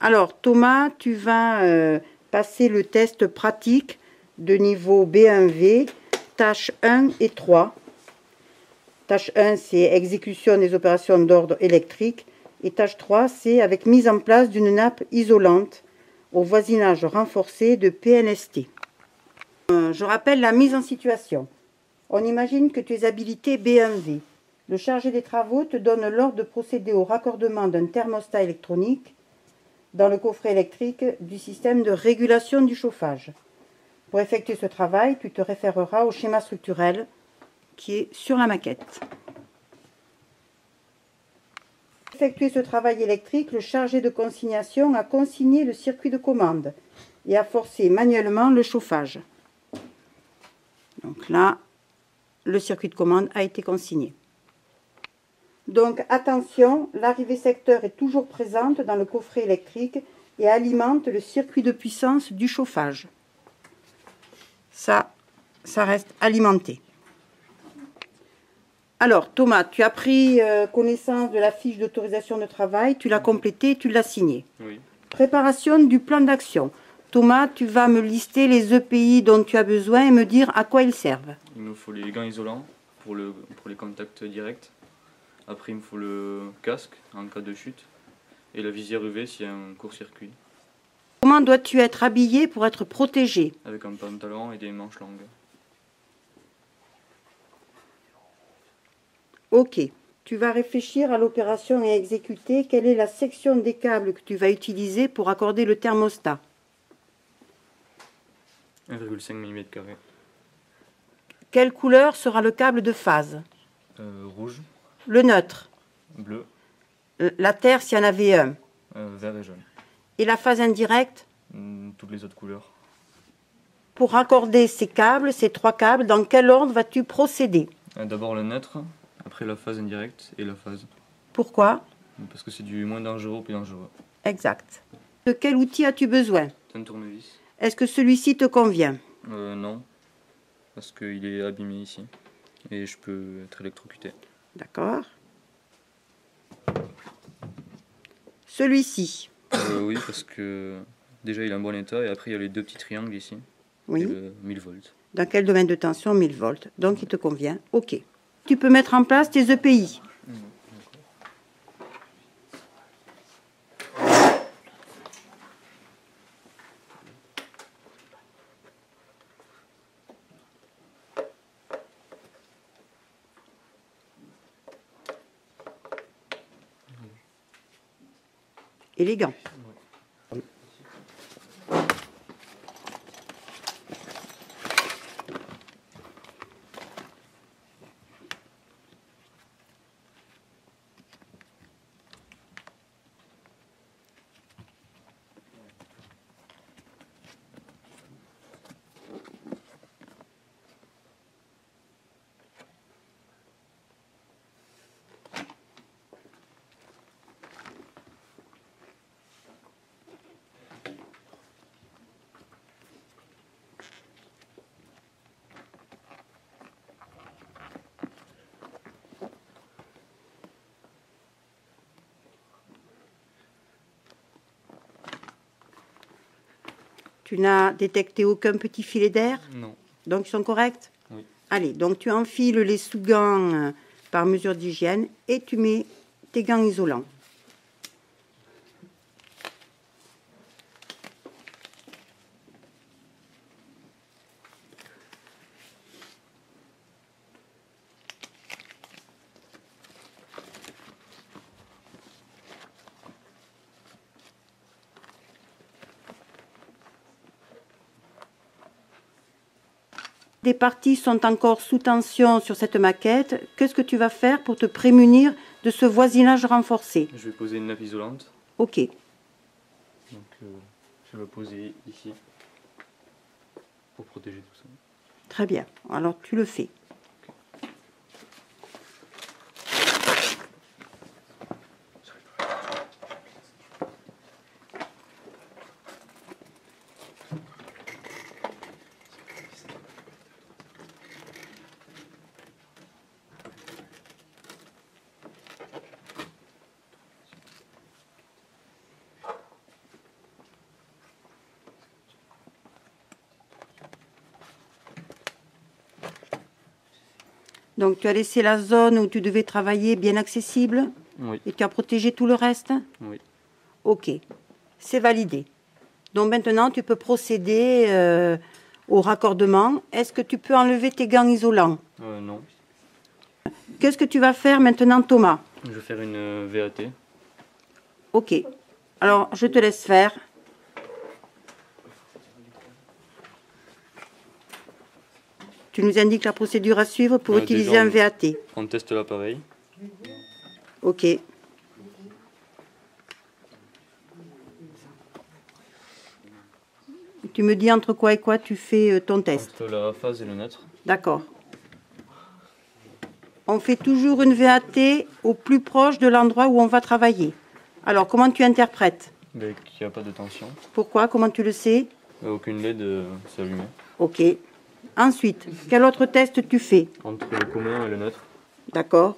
Alors Thomas, tu vas euh, passer le test pratique de niveau B1V, tâches 1 et 3. Tâche 1, c'est exécution des opérations d'ordre électrique. Et tâche 3, c'est avec mise en place d'une nappe isolante au voisinage renforcé de PNST. Euh, je rappelle la mise en situation. On imagine que tu es habilité B1V. Le chargé des travaux te donne l'ordre de procéder au raccordement d'un thermostat électronique dans le coffret électrique du système de régulation du chauffage. Pour effectuer ce travail, tu te référeras au schéma structurel qui est sur la maquette. Pour effectuer ce travail électrique, le chargé de consignation a consigné le circuit de commande et a forcé manuellement le chauffage. Donc là, le circuit de commande a été consigné. Donc attention, l'arrivée secteur est toujours présente dans le coffret électrique et alimente le circuit de puissance du chauffage. Ça, ça reste alimenté. Alors Thomas, tu as pris euh, connaissance de la fiche d'autorisation de travail, tu l'as complétée, tu l'as signée. Oui. Préparation du plan d'action. Thomas, tu vas me lister les EPI dont tu as besoin et me dire à quoi ils servent. Il nous faut les gants isolants pour, le, pour les contacts directs. Après, il me faut le casque en cas de chute et la visière UV s'il y a un court-circuit. Comment dois-tu être habillé pour être protégé? Avec un pantalon et des manches longues. Ok. Tu vas réfléchir à l'opération et exécuter. Quelle est la section des câbles que tu vas utiliser pour accorder le thermostat? 1,5 mm. Quelle couleur sera le câble de phase? Euh, rouge, Le neutre bleu, Euh, La terre s'il y en avait un. euh, vert et jaune. Et la phase indirecte Hmm, Toutes les autres couleurs. Pour raccorder ces câbles, ces trois câbles, dans quel ordre vas-tu procéder? Euh, D'abord le neutre, après la phase indirecte et la phase. Pourquoi? Parce que c'est du moins dangereux au plus dangereux. Exact. De quel outil as-tu besoin? Un tournevis Est-ce que celui-ci te convient? Euh, Non, parce qu'il est abîmé ici. Et je peux être électrocuté. D'accord. Celui-ci Euh, oui, parce que déjà il est en bon état et après il y a les deux petits triangles ici. Et Oui. le 1000 volts. Dans quel domaine de tension 1000 volts? Donc il te convient. OK. Tu peux mettre en place tes EPI. Élégant. Tu n'as détecté aucun petit filet d'air Non. Donc ils sont corrects Oui. Allez, donc tu enfiles les sous-gants euh, par mesure d'hygiène et tu mets tes gants isolants. Des parties sont encore sous tension sur cette maquette. Qu'est-ce que tu vas faire pour te prémunir de ce voisinage renforcé? Je vais poser une nappe isolante. Ok. Donc euh, je vais poser ici pour protéger tout ça. Très bien. Alors tu le fais. Donc tu as laissé la zone où tu devais travailler bien accessible Oui, et tu as protégé tout le reste oui. Ok, c'est validé. Donc maintenant, tu peux procéder euh, au raccordement. Est-ce que tu peux enlever tes gants isolants Euh, non. Qu'est-ce que tu vas faire maintenant, Thomas? Je vais faire une euh, VAT. Ok. Alors, je te laisse faire. Tu nous indiques la procédure à suivre pour Euh, utiliser déjà, un VAT. On teste l'appareil. Ok. Tu me dis entre quoi et quoi tu fais euh, ton test. Entre la phase et le neutre. D'accord. On fait toujours une VAT au plus proche de l'endroit où on va travailler. Alors, comment tu interprètes? Mais qu'il n'y a pas de tension. Pourquoi? Comment tu le sais? Aucune LED euh, allumée. Ok. Ensuite, quel autre test tu fais Entre le commun et le neutre. D'accord.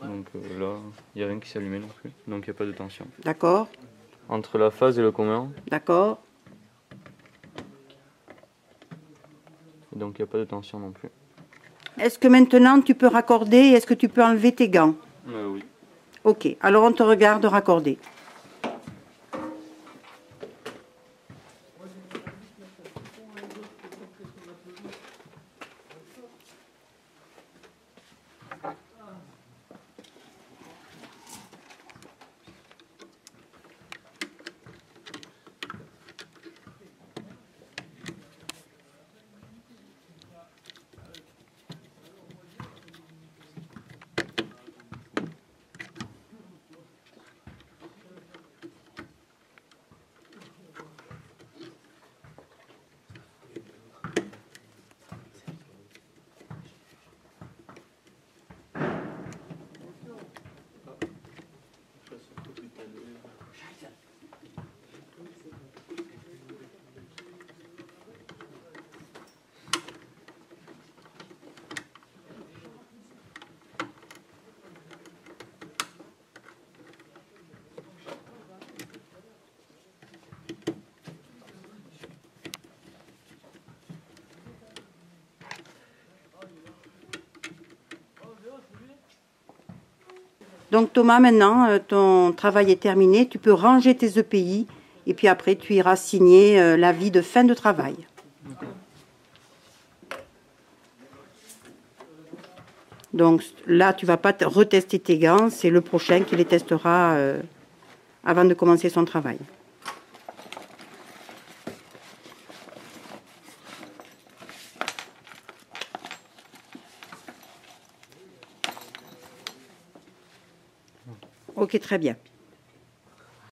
Donc euh, là, il n'y a rien qui s'est allumé non plus. Donc il n'y a pas de tension. D'accord. Entre la phase et le commun. D'accord. Donc il n'y a pas de tension non plus. Est-ce que maintenant tu peux raccorder et est-ce que tu peux enlever tes gants? Euh, oui. Ok. Alors on te regarde raccorder. Donc Thomas, maintenant, euh, ton travail est terminé. Tu peux ranger tes EPI et puis après, tu iras signer euh, l'avis de fin de travail. Donc là, tu vas pas te- retester tes gants. C'est le prochain qui les testera euh, avant de commencer son travail. Très bien.